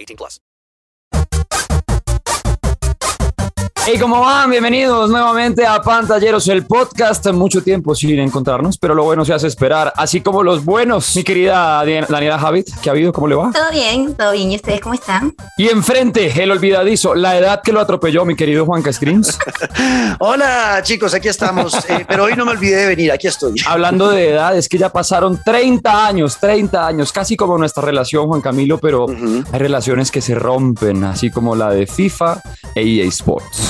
18 plus. Hey, ¿cómo van? Bienvenidos nuevamente a Pantalleros, el podcast. Mucho tiempo sin encontrarnos, pero lo bueno se hace esperar, así como los buenos. Mi querida Daniela Javid, ¿qué ha habido? ¿Cómo le va? Todo bien, todo bien. ¿Y ustedes cómo están? Y enfrente, el olvidadizo, la edad que lo atropelló, mi querido Juan Screens. Hola, chicos, aquí estamos. Eh, pero hoy no me olvidé de venir, aquí estoy. Hablando de edad, es que ya pasaron 30 años, 30 años, casi como nuestra relación, Juan Camilo, pero hay relaciones que se rompen, así como la de FIFA e EA Sports.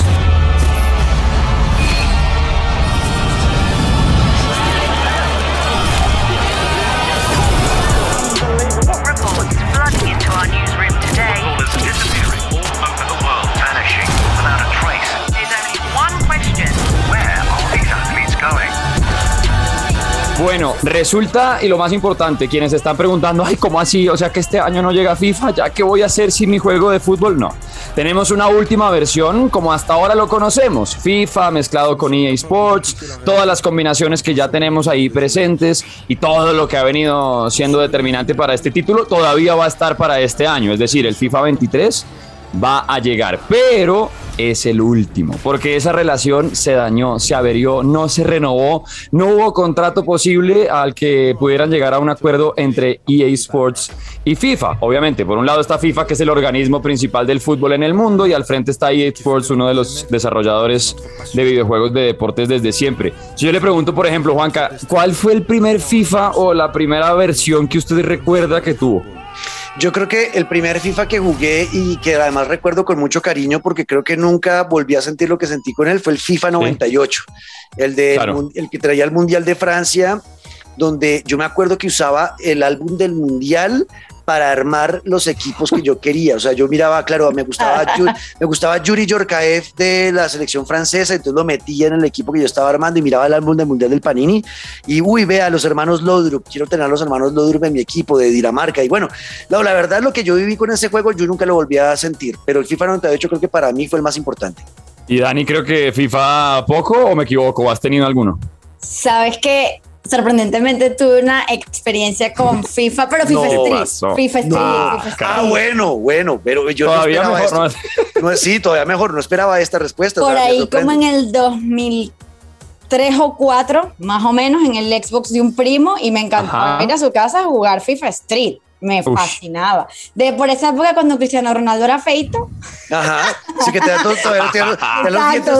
Bueno, resulta, y lo más importante, quienes están preguntando, ay, ¿cómo así? O sea que este año no llega FIFA, ¿ya qué voy a hacer sin mi juego de fútbol? No. Tenemos una última versión, como hasta ahora lo conocemos, FIFA mezclado con EA Sports, todas las combinaciones que ya tenemos ahí presentes y todo lo que ha venido siendo determinante para este título todavía va a estar para este año, es decir, el FIFA 23 va a llegar, pero es el último, porque esa relación se dañó, se averió, no se renovó, no hubo contrato posible al que pudieran llegar a un acuerdo entre EA Sports y FIFA. Obviamente, por un lado está FIFA, que es el organismo principal del fútbol en el mundo, y al frente está EA Sports, uno de los desarrolladores de videojuegos de deportes desde siempre. Si yo le pregunto, por ejemplo, Juanca, ¿cuál fue el primer FIFA o la primera versión que usted recuerda que tuvo? Yo creo que el primer FIFA que jugué y que además recuerdo con mucho cariño porque creo que nunca volví a sentir lo que sentí con él fue el FIFA 98, el, de, Claro. el que traía el Mundial de Francia, donde yo me acuerdo que usaba el álbum del Mundial para armar los equipos que yo quería. O sea, yo miraba, claro, me gustaba, Yu- me gustaba Yuri Yorkaev de la selección francesa, entonces lo metía en el equipo que yo estaba armando y miraba el álbum del Mundial del Panini. Y uy, vea, los hermanos Lodrup, quiero tener a los hermanos Lodrup en mi equipo de Dinamarca. Y bueno, no, la verdad, lo que yo viví con ese juego, yo nunca lo volví a sentir, pero el FIFA 98 creo que para mí fue el más importante. Y Dani, creo que FIFA poco o me equivoco, ¿o has tenido alguno? Sabes que sorprendentemente tuve una experiencia con FIFA, pero FIFA No, Street. FIFA Street. No. FIFA Street. Ah, bueno, bueno, pero yo Todavía no esperaba mejor, esto. No, sí, todavía mejor, no esperaba esta respuesta. Por ahí como en el 2003 o 4, más o menos, en el Xbox de un primo y me encantaba Ajá. ir a su casa a jugar FIFA Street. Me Ush. fascinaba. De por esa época cuando Cristiano Ronaldo era feito. Ajá, sí que te da todo, todavía te da- te da los dientes,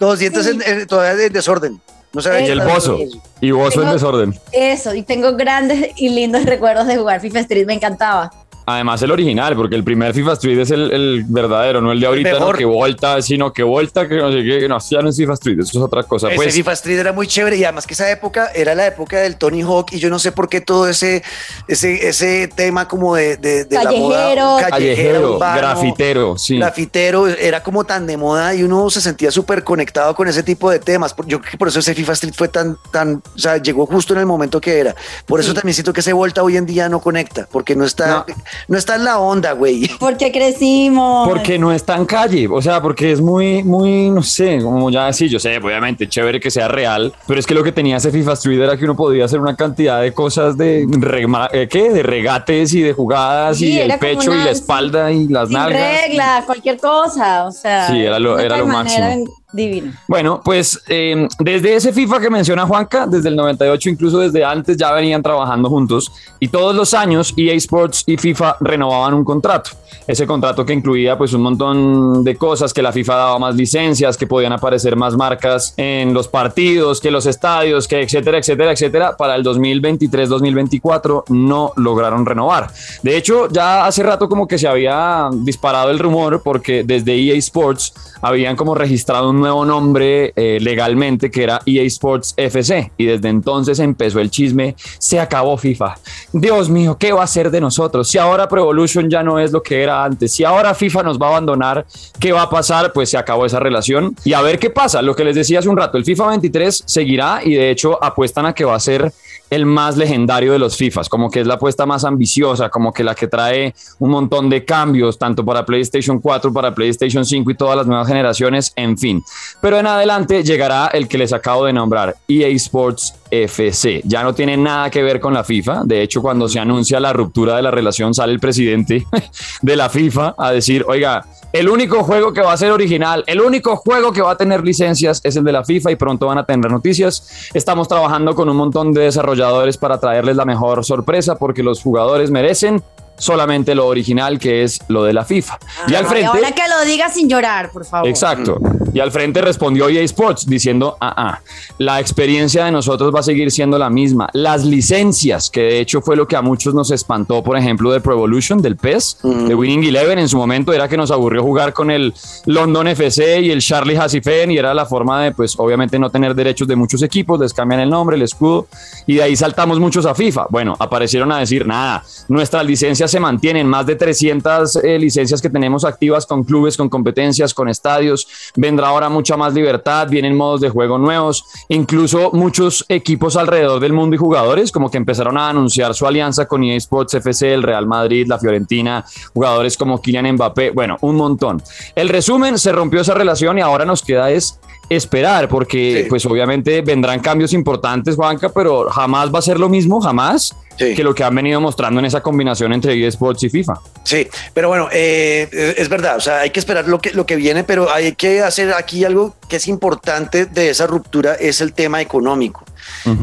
todos los dientes Sí. en- en- todavía en desorden. No ve Y el bozo. Y bozo en desorden. Eso, y tengo grandes y lindos recuerdos de jugar FIFA Street, me encantaba. Además, el original, porque el primer FIFA Street es el, el verdadero, no el de ahorita, no que volta, sino que volta, que no sé qué, que no, ya no es FIFA Street, eso es otra cosa. Ese Pues, FIFA Street era muy chévere y además que esa época era la época del Tony Hawk y yo no sé por qué todo ese ese, ese tema como de, de, de la moda Callejero. callejero, urbano, grafitero, sí. grafitero era como tan de moda y uno se sentía súper conectado con ese tipo de temas. Yo creo que por eso ese FIFA Street fue tan, tan, o sea, llegó justo en el momento que era. Por eso Sí. también siento que ese Volta hoy en día no conecta, porque no está, No. No, está en la onda, güey. Porque crecimos. Porque no está en calle, o sea, porque es muy, muy, no sé, como ya sí, yo sé, obviamente, chévere que sea real, pero es que lo que tenía ese FIFA Street era que uno podía hacer una cantidad de cosas de, rema- eh, ¿qué? De regates y de jugadas Sí, y el pecho y la espalda y las sin nalgas. reglas, cualquier cosa. O sea, Sí, era lo- no era lo máximo. Divino. Bueno, pues eh, desde ese FIFA que menciona Juanca, desde el 98, incluso desde antes, ya venían trabajando juntos y todos los años EA Sports y FIFA renovaban un contrato. Ese contrato que incluía pues un montón de cosas, que la FIFA daba más licencias, que podían aparecer más marcas en los partidos, que los estadios, que etcétera, etcétera, etcétera. Para el 2023-2024 no lograron renovar. De hecho, ya hace rato como que se había disparado el rumor porque desde EA Sports habían como registrado un nuevo nombre eh, legalmente que era EA Sports FC y desde entonces empezó el chisme, se acabó FIFA. Dios mío, ¿qué va a hacer de nosotros? Si ahora Pro Evolution ya no es lo que era antes, si ahora FIFA nos va a abandonar, ¿qué va a pasar? Pues se acabó esa relación y a ver qué pasa. Lo que les decía hace un rato, el FIFA 23 seguirá y de hecho apuestan a que va a ser el más legendario de los FIFAs, como que es la apuesta más ambiciosa, como que la que trae un montón de cambios, tanto para PlayStation 4, para PlayStation 5 y todas las nuevas generaciones, en fin. Pero en adelante llegará el que les acabo de nombrar, EA Sports FC. Ya no tiene nada que ver con la FIFA. De hecho, cuando se anuncia la ruptura de la relación, sale el presidente de la FIFA a decir, oiga, el único juego que va a ser original, el único juego que va a tener licencias es el de la FIFA y pronto van a tener noticias. Estamos trabajando con un montón de desarrolladores para traerles la mejor sorpresa porque los jugadores merecen solamente lo original que es lo de la FIFA. y al frente... Ahora que lo diga sin llorar, por favor. Exacto. Y al frente respondió EA Sports diciendo, ah, ah, la experiencia de nosotros va a seguir siendo la misma. Las licencias, que de hecho fue lo que a muchos nos espantó, por ejemplo, de Pro Evolution, del PES, de Winning Eleven en su momento, era que nos aburrió jugar con el London FC y el Charlie Hassifen y era la forma de, pues, obviamente no tener derechos de muchos equipos, les cambian el nombre, el escudo, y de ahí saltamos muchos a FIFA. Bueno, aparecieron a decir, nada, nuestras licencias se mantienen, más de 300 eh, licencias que tenemos activas con clubes, con competencias, con estadios, vendrá ahora mucha más libertad, vienen modos de juego nuevos, incluso muchos equipos alrededor del mundo y jugadores como que empezaron a anunciar su alianza con EA Sports FC, el Real Madrid, la Fiorentina, jugadores como Kylian Mbappé, bueno, un montón. El resumen, se rompió esa relación y ahora nos queda es esperar, porque Sí. pues obviamente vendrán cambios importantes, Juanca, pero jamás va a ser lo mismo, jamás, Sí. que lo que han venido mostrando en esa combinación entre EA Sports y FIFA. Sí, pero bueno, eh, eh, es verdad, o sea, hay que esperar lo que, lo que viene, pero hay que hacer aquí algo que es importante de esa ruptura, es el tema económico.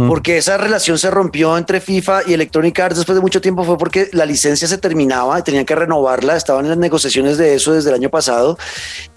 Porque esa relación se rompió entre FIFA y Electronic Arts después de mucho tiempo fue porque la licencia se terminaba y tenían que renovarla, estaban en las negociaciones de eso desde el año pasado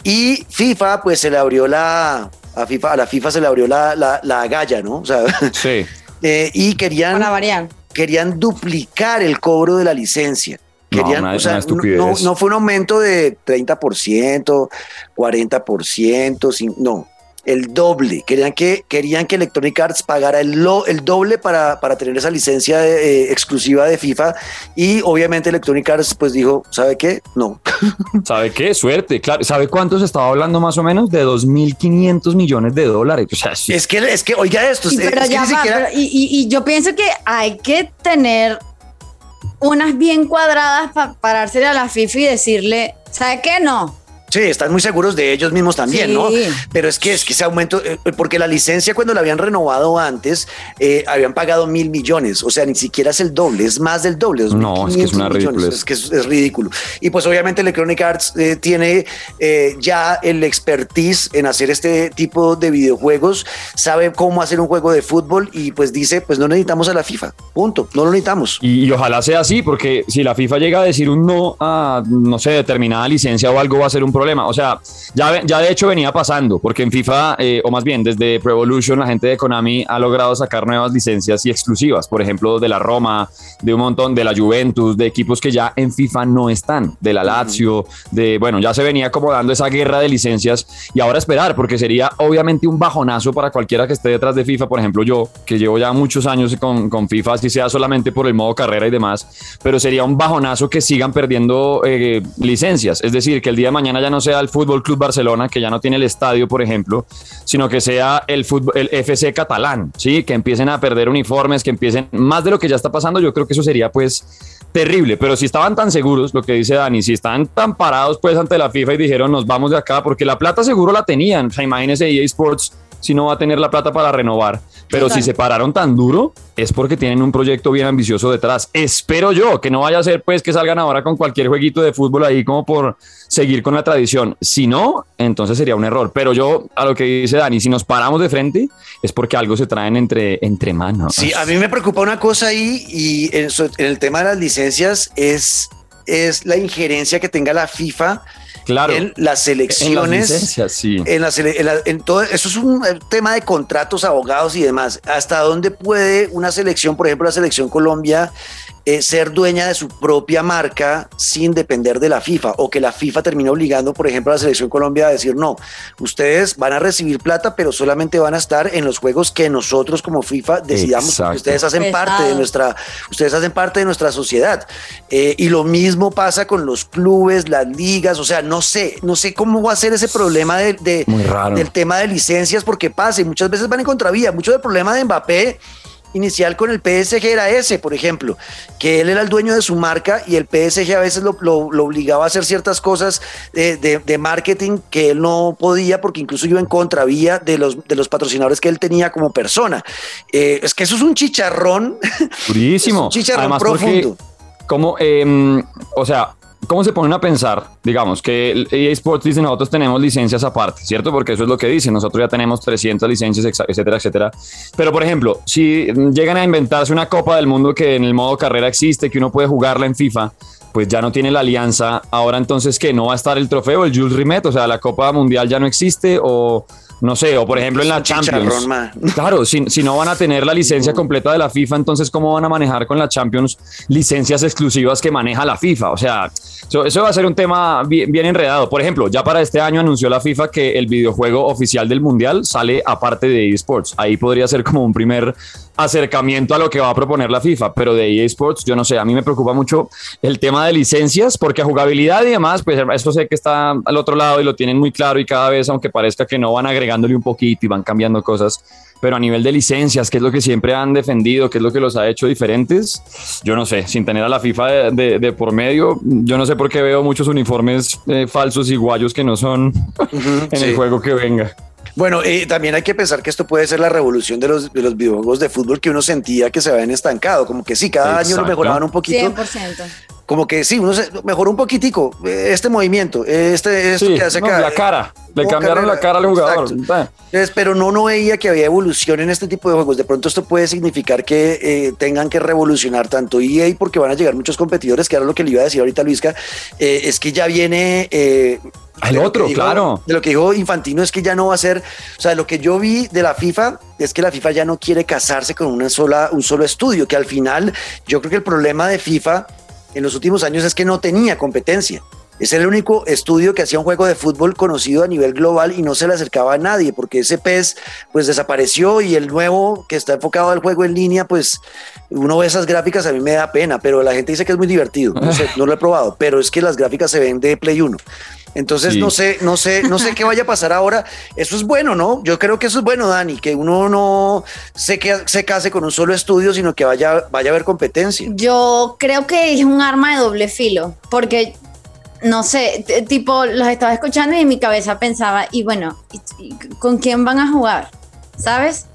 y FIFA pues se le abrió la a FIFA a la FIFA se le abrió la, la, la galla, ¿no? O sea, Sí. eh, y querían Para variar. Querían duplicar el cobro de la licencia. No, Querían, una- o sea, no, no- no fue un aumento de 30%, 40%, sin- no, el doble. Querían que, querían que Electronic Arts pagara el, lo- el doble para, para tener esa licencia eh, exclusiva de FIFA y obviamente Electronic Arts pues dijo, ¿sabe qué? No. ¿Sabe qué? Suerte, claro. ¿Sabe cuánto se estaba hablando más o menos? De 2.500 millones de dólares. O sea, sí. es que, es que, oiga esto, Sí, es pero que ya ni va, siquiera- pero- y, y- y yo pienso que hay que tener unas bien cuadradas para pararse a la FIFA y decirle, ¿sabe qué? No. Sí, están muy seguros de ellos mismos también, Sí. ¿no? Pero es que es que ese aumento, eh, porque la licencia cuando la habían renovado antes, eh, habían pagado mil millones, o sea, ni siquiera es el doble, es más del doble. No, es que es 2.500 una ridiculez. Es que es, es ridículo. Y pues obviamente Electronic Arts eh, tiene eh, ya el expertise en hacer este tipo de videojuegos, sabe cómo hacer un juego de fútbol y pues dice, pues no necesitamos a la FIFA, punto, no lo necesitamos. Y, y ojalá sea así, porque si la FIFA llega a decir un no a, no sé, determinada licencia o algo, va a ser un problema. O sea, ya, ya de hecho venía pasando, porque en FIFA, eh, o más bien desde Pro Evolution, la gente de Konami ha logrado sacar nuevas licencias y exclusivas. Por ejemplo, de la Roma, de un montón, de la Juventus, de equipos que ya en FIFA no están, de la Lazio, de, bueno, ya se venía como dando esa guerra de licencias y ahora esperar, porque sería obviamente un bajonazo para cualquiera que esté detrás de FIFA. Por ejemplo, yo, que llevo ya muchos años con, con FIFA, así sea solamente por el modo carrera y demás, pero sería un bajonazo que sigan perdiendo eh, licencias. Es decir, que el día de mañana ya no sea el Fútbol Club Barcelona, que ya no tiene el estadio, por ejemplo, sino que sea el, fútbol, FC catalán, ¿sí? Que empiecen a perder uniformes, que empiecen más de lo que ya está pasando. Yo creo que eso sería, pues, terrible. Pero si estaban tan seguros, lo que dice Dani, si estaban tan parados, pues, ante la FIFA y dijeron, nos vamos de acá, porque la plata seguro la tenían. O sea, imagínense EA Sports si no va a tener la plata para renovar. Pero si se pararon tan duro, es porque tienen un proyecto bien ambicioso detrás. Espero yo que no vaya a ser pues que salgan ahora con cualquier jueguito de fútbol ahí como por seguir con la tradición. Si no, entonces sería un error. Pero yo, a lo que dice Dani, si nos paramos de frente, es porque algo se traen entre, entre manos. Sí, a mí me preocupa una cosa ahí y en, so- en el tema de las licencias es, es la injerencia que tenga la FIFA claro. en las En las sí. En la sele- en la- en todo, eso es un eh, tema de contratos, abogados y demás. ¿Hasta dónde puede una selección, por ejemplo, la selección Colombia, eh, ser dueña de su propia marca sin depender de la FIFA? O que la FIFA termine obligando, por ejemplo, a la selección Colombia a decir, no, ustedes van a recibir plata, pero solamente van a estar en los juegos que nosotros como FIFA decidamos, porque ustedes hacen Pesado. parte de nuestra, ustedes hacen parte de nuestra sociedad. Eh, y lo mismo pasa con los clubes, las ligas, o sea, no sé, no sé cómo va a ser ese problema de, de- del tema de licencias, porque pasa y muchas veces van en contravía. Mucho del problema de Mbappé inicial con el PSG era ese, por ejemplo, que él era el dueño de su marca y el PSG a veces lo, lo- lo obligaba a hacer ciertas cosas de, de- de marketing que él no podía porque incluso iba en contravía de los, de los patrocinadores que él tenía como persona. Eh, es que eso es un chicharrón. Durísimo. Es un chicharrón Además, profundo. como, em, o sea, ¿cómo se ponen a pensar? Digamos que EA Sports dice nosotros tenemos licencias aparte, ¿cierto? Porque eso es lo que dicen. Nosotros ya tenemos 300 licencias, etcétera, etcétera. Pero, por ejemplo, si llegan a inventarse una Copa del Mundo que en el modo carrera existe, que uno puede jugarla en FIFA, pues ya no tiene la alianza. Ahora entonces que no va a estar el trofeo, el Jules Rimet, o sea, la Copa Mundial ya no existe o no sé, o por ejemplo en la Champions. Claro, si, si no van a tener la licencia completa de la FIFA, entonces ¿cómo van a manejar con la Champions licencias exclusivas que maneja la FIFA? O sea, eso, eso va a ser un tema bien, bien enredado. Por ejemplo, ya para este año anunció la FIFA que el videojuego oficial del Mundial sale aparte de eSports. Ahí podría ser como un primer acercamiento a lo que va a proponer la FIFA, pero de EA Sports, yo no sé, a mí me preocupa mucho el tema de licencias, porque a jugabilidad y demás, pues eso sé que está al otro lado y lo tienen muy claro y cada vez, aunque parezca que no, van agregándole un poquito y van cambiando cosas, pero a nivel de licencias, que es lo que siempre han defendido, que es lo que los ha hecho diferentes, yo no sé, sin tener a la FIFA de, de- de por medio, yo no sé por qué veo muchos uniformes eh, falsos y guayos que no son en sí. el juego que venga. Bueno, eh, también hay que pensar que esto puede ser la revolución de los, de los videojuegos de fútbol que uno sentía que se habían estancado, como que sí, cada año lo Exacto. mejoraban un poquito, 100%. Como que sí, uno se mejoró un poquitico eh, este movimiento, este esto Sí, que hace no, acá. la cara, le cambiaron carrera, la cara al jugador. Entonces, pero no, no veía que había evolución en este tipo de juegos. De pronto esto puede significar que eh, tengan que revolucionar tanto EA porque van a llegar muchos competidores, que era lo que le iba a decir ahorita Luisca, eh, es que ya viene... eh, Al otro, dijo- claro. De lo que dijo Infantino es que ya no va a ser, o sea, lo que yo vi de la FIFA es que la FIFA ya no quiere casarse con una sola, un solo estudio, que al final yo creo que el problema de FIFA en los últimos años es que no tenía competencia. Era el único estudio que hacía un juego de fútbol conocido a nivel global y no se le acercaba a nadie, porque ese PES pues desapareció y el nuevo que está enfocado al juego en línea, pues uno ve esas gráficas, a mí me da pena, pero la gente dice que es muy divertido. No, no lo he probado, pero es que las gráficas se ven de Play 1. Entonces Sí. no sé, no sé, no sé qué vaya a pasar ahora. Eso es bueno, ¿no? Yo creo que eso es bueno, Dani, que uno no se, que, se case con un solo estudio, sino que vaya, vaya a haber competencia. Yo creo que es un arma de doble filo, porque no sé, tipo, los estaba escuchando y en mi cabeza pensaba, y bueno, ¿y- y ¿con quién van a jugar? ¿Sabes?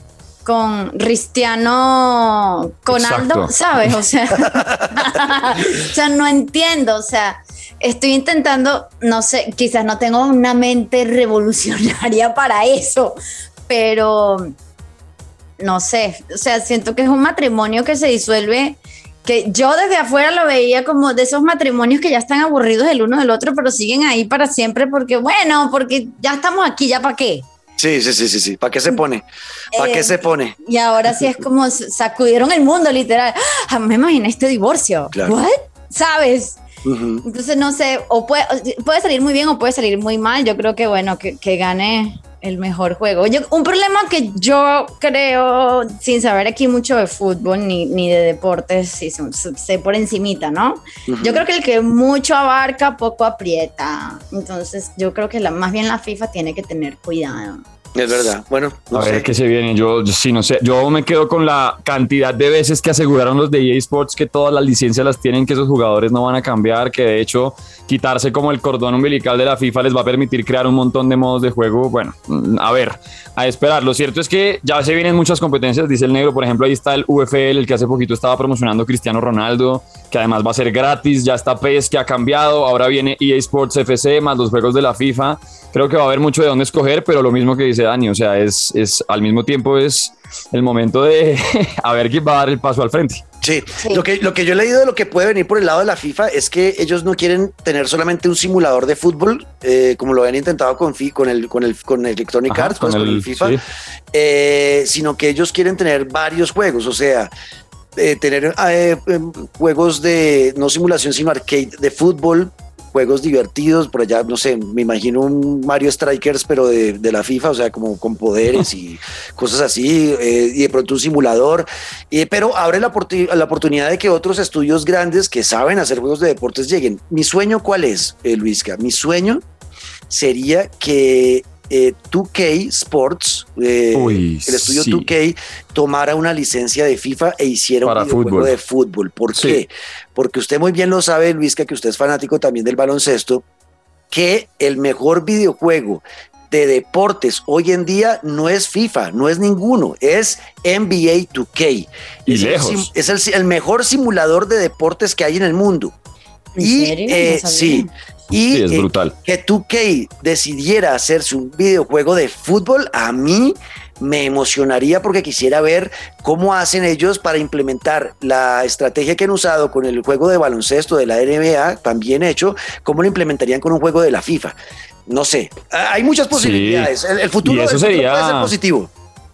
Con Cristiano, con Exacto. Aldo, ¿sabes? O sea, o sea, no entiendo, o sea, estoy intentando, no sé, quizás no tengo una mente revolucionaria para eso, pero no sé, o sea, siento que es un matrimonio que se disuelve, que yo desde afuera lo veía como de esos matrimonios que ya están aburridos el uno del otro, pero siguen ahí para siempre porque, bueno, porque ya estamos aquí, ¿ya para qué? Sí, sí, sí, sí, sí. ¿Para qué se pone? ¿Para Eh, qué se pone? Y ahora sí es como sacudieron el mundo, literal. Ah, me imaginé este divorcio. Claro. ¿What? ¿Sabes? Entonces, no sé, o puede, puede salir muy bien o puede salir muy mal. Yo creo que, bueno, que, que gane el mejor juego. Yo, un problema que yo creo, sin saber aquí mucho de fútbol ni, ni de deportes, sí, sé, sé por encimita, ¿no? Yo creo que el que mucho abarca, poco aprieta. Entonces, yo creo que la, más bien la FIFA tiene que tener cuidado. Es verdad. Bueno, no a sé. ver qué se viene. Yo, yo sí no sé. Yo me quedo con la cantidad de veces que aseguraron los de EA Sports que todas las licencias las tienen, que esos jugadores no van a cambiar, que de hecho quitarse como el cordón umbilical de la FIFA les va a permitir crear un montón de modos de juego. Bueno, mm, a ver, a esperar. Lo cierto es que ya se vienen muchas competencias, dice el negro. Por ejemplo, ahí está el UFL, el que hace poquito estaba promocionando Cristiano Ronaldo, que además va a ser gratis. Ya está PES, que ha cambiado. Ahora viene EA Sports FC, más los juegos de la FIFA. Creo que va a haber mucho de dónde escoger, pero lo mismo que dice Dani, o sea, es, es al mismo tiempo es el momento de a ver quién va a dar el paso al frente. Sí, Sí. Lo, que, lo que yo he leído de lo que puede venir por el lado de la FIFA es que ellos no quieren tener solamente un simulador de fútbol, eh, como lo habían intentado con, fi- con, el, con, el, con Electronic Ajá, Arts, pues, con el FIFA, sí. eh, sino que ellos quieren tener varios juegos, o sea, eh, tener eh, em, juegos de no simulación, sino arcade de fútbol, juegos divertidos, por allá, no sé, me imagino un Mario Strikers, pero de, de la FIFA, o sea, como con poderes y cosas así, eh, y de pronto un simulador, eh, pero abre la, la oportunidad de que otros estudios grandes que saben hacer juegos de deportes lleguen. Mi sueño, ¿cuál es, eh, Luisca? Mi sueño sería que eh, 2K Sports, eh, Uy, el estudio sí. 2K, tomara una licencia de FIFA e hiciera Para un videojuego fútbol. de fútbol. ¿Por Sí. qué? Porque usted muy bien lo sabe, Luisca, que usted es fanático también del baloncesto, que el mejor videojuego de deportes hoy en día no es FIFA, no es ninguno, es NBA 2K. Y es el lejos. sim- es el, el mejor simulador de deportes que hay en el mundo. ¿En y serio? Eh, sí, y Sí, es eh, brutal. que 2K decidiera hacerse un videojuego de fútbol, a mí me emocionaría porque quisiera ver cómo hacen ellos para implementar la estrategia que han usado con el juego de baloncesto de la NBA, también hecho, cómo lo implementarían con un juego de la FIFA. No sé, hay muchas posibilidades. El, el futuro, Y eso el futuro sería- puede ser positivo.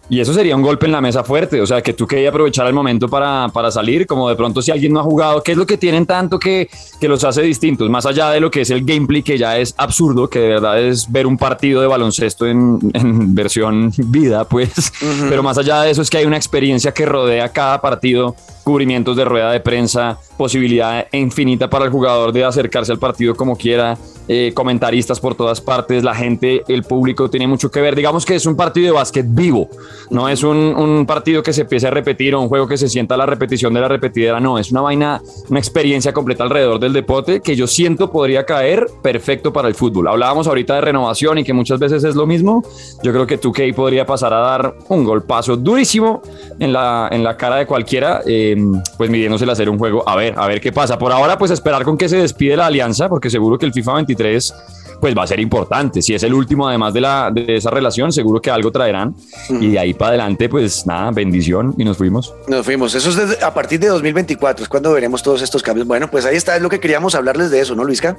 Y eso sería un golpe en la mesa fuerte, o sea, que tú querías aprovechar el momento para, para salir, como de pronto si alguien no ha jugado, ¿qué es lo que tienen tanto que, que los hace distintos? Más allá de lo que es el gameplay, que ya es absurdo, que de verdad es ver un partido de baloncesto en, en versión vida, pues, pero más allá de eso es que hay una experiencia que rodea cada partido, cubrimientos de rueda de prensa, posibilidad infinita para el jugador de acercarse al partido como quiera, eh, comentaristas por todas partes, la gente, el público tiene mucho que ver. Digamos que es un partido de básquet vivo, no es un, un partido que se empiece a repetir o un juego que se sienta la repetición de la repetidera, no, es una vaina, una experiencia completa alrededor del deporte que yo siento podría caer perfecto para el fútbol. Hablábamos ahorita de renovación y que muchas veces es lo mismo. Yo creo que 2K podría pasar a dar un golpazo durísimo en la, en la cara de cualquiera, eh, pues midiéndosela a hacer un juego. A ver, a ver qué pasa. Por ahora, pues esperar con que se despide la alianza, porque seguro que el FIFA 23 pues va a ser importante. Si es el último, además de, la, de esa relación, seguro que algo traerán. Y de ahí para adelante, pues nada, bendición y nos fuimos. Nos fuimos. Eso es desde- a partir de 2024, es cuando veremos todos estos cambios. Bueno, pues ahí está, es lo que queríamos hablarles de eso, ¿no, Luisca?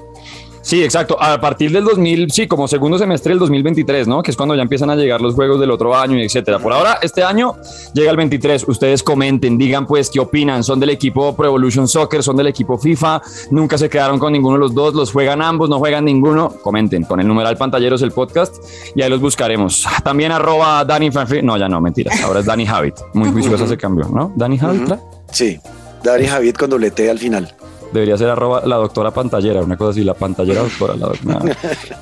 Sí, exacto. A partir del 2000, sí, como segundo semestre del 2023, ¿no? Que es cuando ya empiezan a llegar los juegos del otro año y etcétera. Por ahora, este año llega el 23. Ustedes comenten, digan pues qué opinan. ¿Son del equipo Pro Evolution Soccer? ¿Son del equipo FIFA? ¿Nunca se quedaron con ninguno de los dos? ¿Los juegan ambos? ¿No juegan ninguno? Comenten con el numeral pantalleros el podcast y ahí los buscaremos. También arroba Dani No, ya no, mentiras. Ahora es Dani Habit. Muy juicioso ese cambio, ¿no? Dani Habit. ¿tra? Sí, Dari Javier con doble T al final. Debería ser arroba la doctora pantallera, una cosa así, la pantallera doctora. La.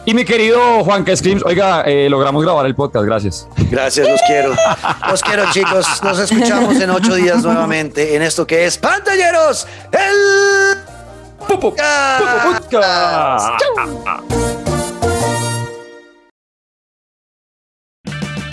Y mi querido Juan Screams, oiga, eh, logramos grabar el podcast, gracias. Gracias, los quiero. Los quiero, chicos. Nos escuchamos en ocho días nuevamente en esto que es Pantalleros, el podcast.